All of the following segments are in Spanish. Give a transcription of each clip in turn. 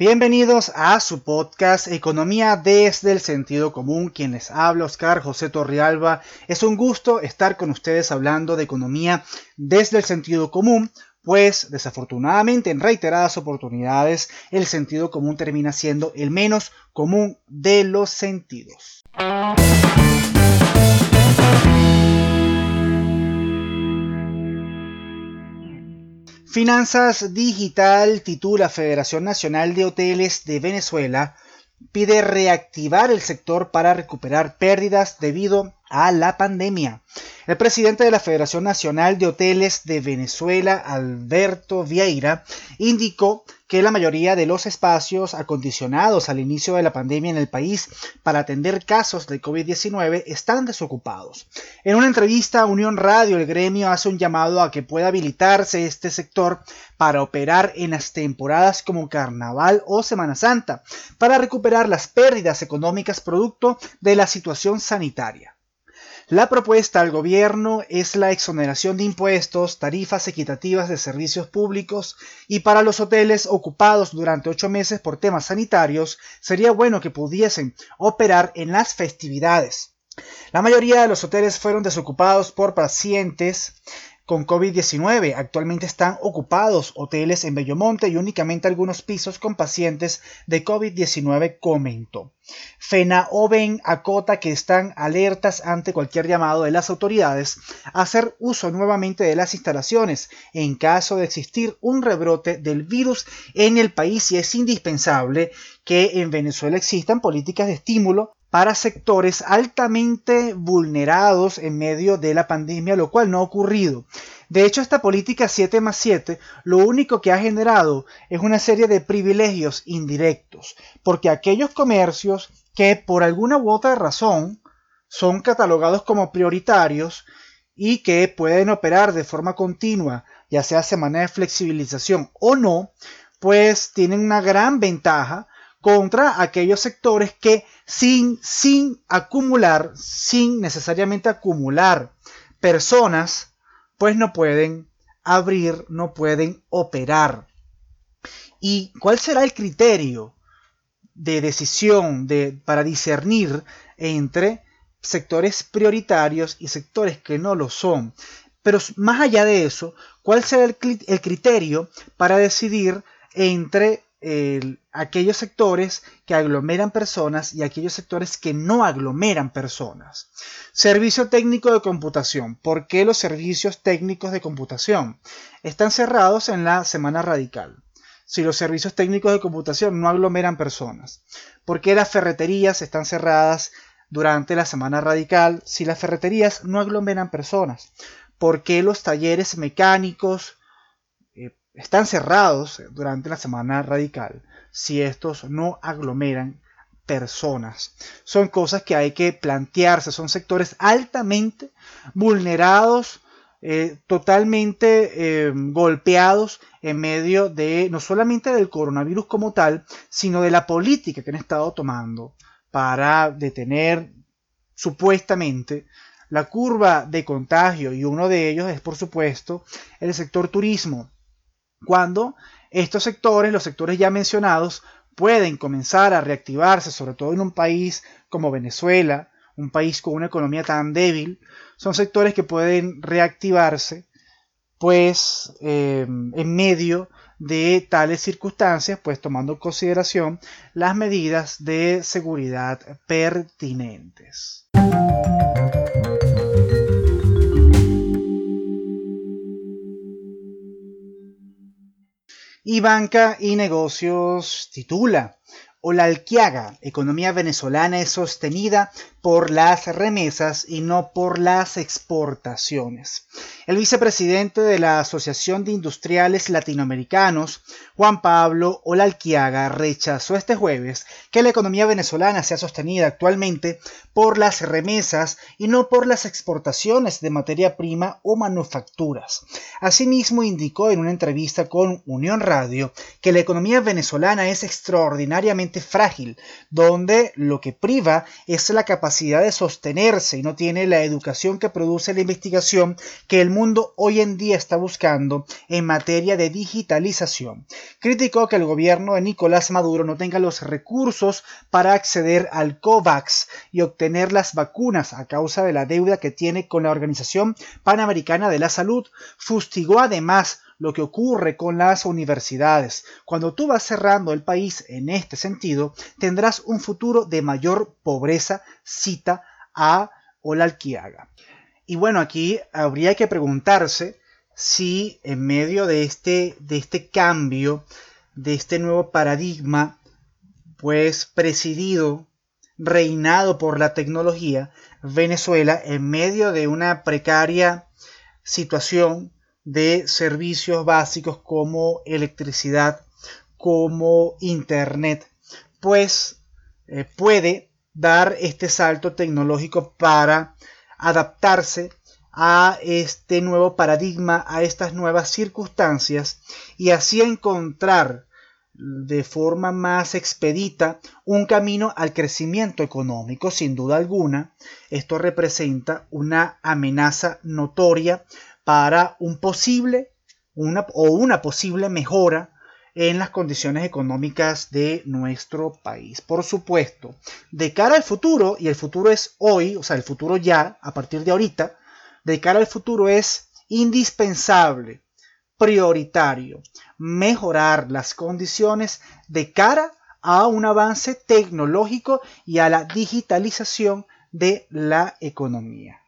Bienvenidos a su podcast Economía desde el sentido común. Quien les habla, Oscar José Torrialba. Es un gusto estar con ustedes hablando de economía desde el sentido común, pues desafortunadamente en reiteradas oportunidades el sentido común termina siendo el menos común de los sentidos. Finanzas Digital titula Federación Nacional de Hoteles de Venezuela pide reactivar el sector para recuperar pérdidas debido a la pandemia. El presidente de la Federación Nacional de Hoteles de Venezuela, Alberto Vieira, indicó que la mayoría de los espacios acondicionados al inicio de la pandemia en el país para atender casos de COVID-19 están desocupados. En una entrevista a Unión Radio, el gremio hace un llamado a que pueda habilitarse este sector para operar en las temporadas como Carnaval o Semana Santa, para recuperar las pérdidas económicas producto de la situación sanitaria. La propuesta al gobierno es la exoneración de impuestos, tarifas equitativas de servicios públicos y para los hoteles ocupados durante ocho meses por temas sanitarios sería bueno que pudiesen operar en las festividades. La mayoría de los hoteles fueron desocupados por pacientes con COVID-19. Actualmente están ocupados hoteles en Bellomonte y únicamente algunos pisos con pacientes de COVID-19, comentó. FENAOVEN acota que están alertas ante cualquier llamado de las autoridades a hacer uso nuevamente de las instalaciones en caso de existir un rebrote del virus en el país y es indispensable que en Venezuela existan políticas de estímulo para sectores altamente vulnerados en medio de la pandemia, lo cual no ha ocurrido. De hecho, esta política 7 más 7 lo único que ha generado es una serie de privilegios indirectos, porque aquellos comercios que por alguna u otra razón son catalogados como prioritarios y que pueden operar de forma continua, ya sea semana de flexibilización o no, pues tienen una gran ventaja contra aquellos sectores que sin, sin acumular, sin necesariamente acumular personas, pues no pueden abrir, no pueden operar. ¿Y cuál será el criterio de decisión de, para discernir entre sectores prioritarios y sectores que no lo son? Pero más allá de eso, ¿cuál será el, el criterio para decidir entre aquellos sectores que aglomeran personas y aquellos sectores que no aglomeran personas. Servicio técnico de computación. ¿Por qué los servicios técnicos de computación están cerrados en la semana radical? Si los servicios técnicos de computación no aglomeran personas. ¿Por qué las ferreterías están cerradas durante la semana radical si las ferreterías no aglomeran personas? ¿Por qué los talleres mecánicos, están cerrados durante la semana radical si estos no aglomeran personas. Son cosas que hay que plantearse, son sectores altamente vulnerados, eh, totalmente eh, golpeados en medio de no solamente del coronavirus como tal, sino de la política que han estado tomando para detener supuestamente la curva de contagio y uno de ellos es por supuesto el sector turismo cuando estos sectores, los sectores ya mencionados, pueden comenzar a reactivarse, sobre todo en un país como Venezuela, un país con una economía tan débil, son sectores que pueden reactivarse pues em, en medio de tales circunstancias, pues tomando en consideración las medidas de seguridad pertinentes. Y Banca y Negocios titula Olalquiaga, economía venezolana es sostenida por las remesas y no por las exportaciones. El vicepresidente de la Asociación de Industriales Latinoamericanos, Juan Pablo Olalquiaga, rechazó este jueves que la economía venezolana sea sostenida actualmente por las remesas y no por las exportaciones de materia prima o manufacturas. Asimismo, indicó en una entrevista con Unión Radio que la economía venezolana es extraordinariamente frágil, donde lo que priva es la capacidad capacidad de sostenerse y no tiene la educación que produce la investigación que el mundo hoy en día está buscando en materia de digitalización. Criticó que el gobierno de Nicolás Maduro no tenga los recursos para acceder al COVAX y obtener las vacunas a causa de la deuda que tiene con la Organización Panamericana de la Salud. Fustigó además lo que ocurre con las universidades. Cuando tú vas cerrando el país en este sentido, tendrás un futuro de mayor pobreza, cita a Olalquiaga. Y bueno, aquí habría que preguntarse si en medio de este, de este cambio, de este nuevo paradigma, pues presidido, reinado por la tecnología, Venezuela, en medio de una precaria situación, de servicios básicos como electricidad, como internet, pues eh, puede dar este salto tecnológico para adaptarse a este nuevo paradigma, a estas nuevas circunstancias y así encontrar de forma más expedita un camino al crecimiento económico, sin duda alguna. Esto representa una amenaza notoria para un posible una, o una posible mejora en las condiciones económicas de nuestro país. Por supuesto, de cara al futuro, y el futuro es hoy, o sea, el futuro ya, a partir de ahorita, de cara al futuro es indispensable, prioritario, mejorar las condiciones de cara a un avance tecnológico y a la digitalización de la economía.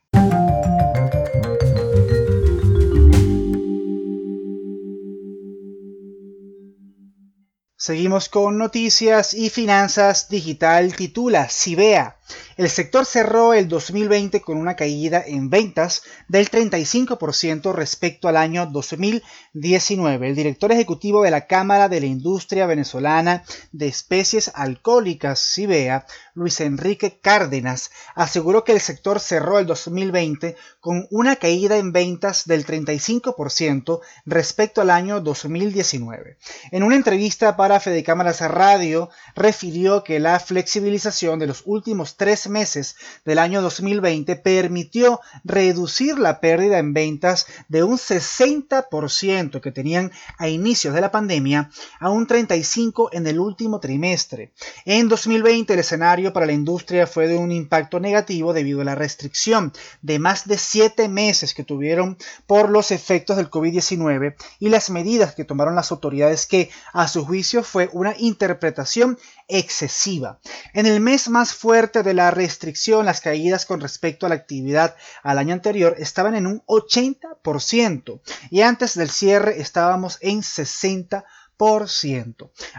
Seguimos con noticias y finanzas digital. Titula Sibea el sector cerró el 2020 con una caída en ventas del 35% respecto al año 2019. El director ejecutivo de la Cámara de la Industria Venezolana de Especies Alcohólicas, CIBEA, Luis Enrique Cárdenas, aseguró que el sector cerró el 2020 con una caída en ventas del 35% respecto al año 2019. En una entrevista para Fede Cámaras Radio, refirió que la flexibilización de los últimos tres meses del año 2020 permitió reducir la pérdida en ventas de un 60% que tenían a inicios de la pandemia a un 35% en el último trimestre. En 2020 el escenario para la industria fue de un impacto negativo debido a la restricción de más de 7 meses que tuvieron por los efectos del COVID-19 y las medidas que tomaron las autoridades que a su juicio fue una interpretación excesiva. En el mes más fuerte de la restricción, las caídas con respecto a la actividad al año anterior estaban en un 80% y antes del cierre estábamos en 60%.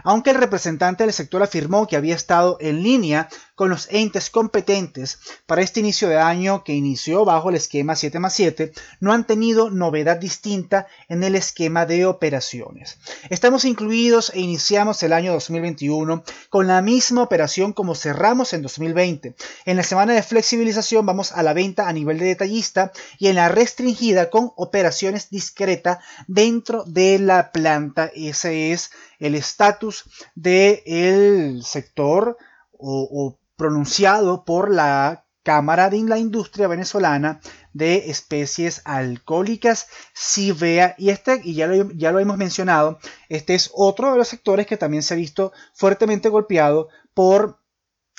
Aunque el representante del sector afirmó que había estado en línea con los entes competentes para este inicio de año que inició bajo el esquema 7 más 7, no han tenido novedad distinta en el esquema de operaciones. Estamos incluidos e iniciamos el año 2021 con la misma operación como cerramos en 2020. En la semana de flexibilización vamos a la venta a nivel de detallista y en la restringida con operaciones discreta dentro de la planta. Ese es el estatus del sector o, pronunciado por la Cámara de la Industria Venezolana de Especies Alcohólicas, CIVEA, y este, y ya lo, ya lo hemos mencionado, este es otro de los sectores que también se ha visto fuertemente golpeado por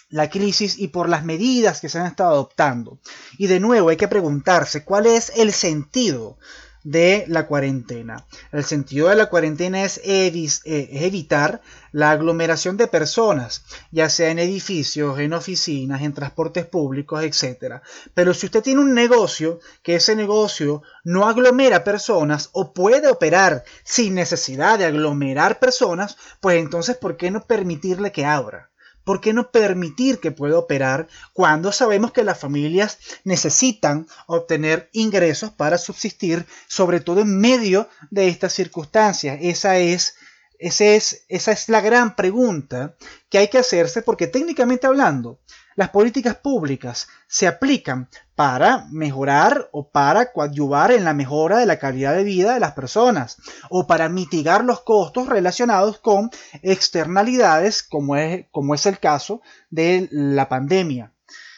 la crisis y por las medidas que se han estado adoptando. Y de nuevo hay que preguntarse cuál es el sentido de la cuarentena. El sentido de la cuarentena es, eh, evitar la aglomeración de personas, ya sea en edificios, en oficinas, en transportes públicos, etc. Pero si usted tiene un negocio, que ese negocio no aglomera personas o puede operar sin necesidad de aglomerar personas, pues entonces, ¿por qué no permitirle que abra? ¿Por qué no permitir que pueda operar cuando sabemos que las familias necesitan obtener ingresos para subsistir, sobre todo en medio de estas circunstancias? Esa es, es, esa es la gran pregunta que hay que hacerse porque técnicamente hablando, las políticas públicas se aplican para mejorar o para coadyuvar en la mejora de la calidad de vida de las personas o para mitigar los costos relacionados con externalidades como es, como es el caso de la pandemia.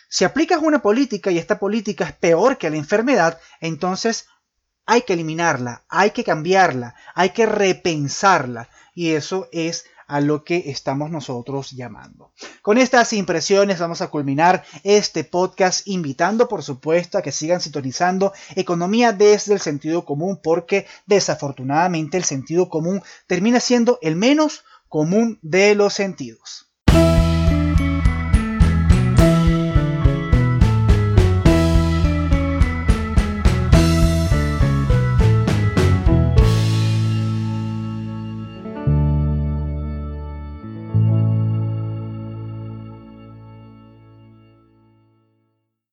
Si aplicas una política y esta política es peor que la enfermedad, entonces hay que eliminarla, hay que cambiarla, hay que repensarla. Y eso es a lo que estamos nosotros llamando. Con estas impresiones vamos a culminar este podcast invitando por supuesto a que sigan sintonizando economía desde el sentido común porque desafortunadamente el sentido común termina siendo el menos común de los sentidos.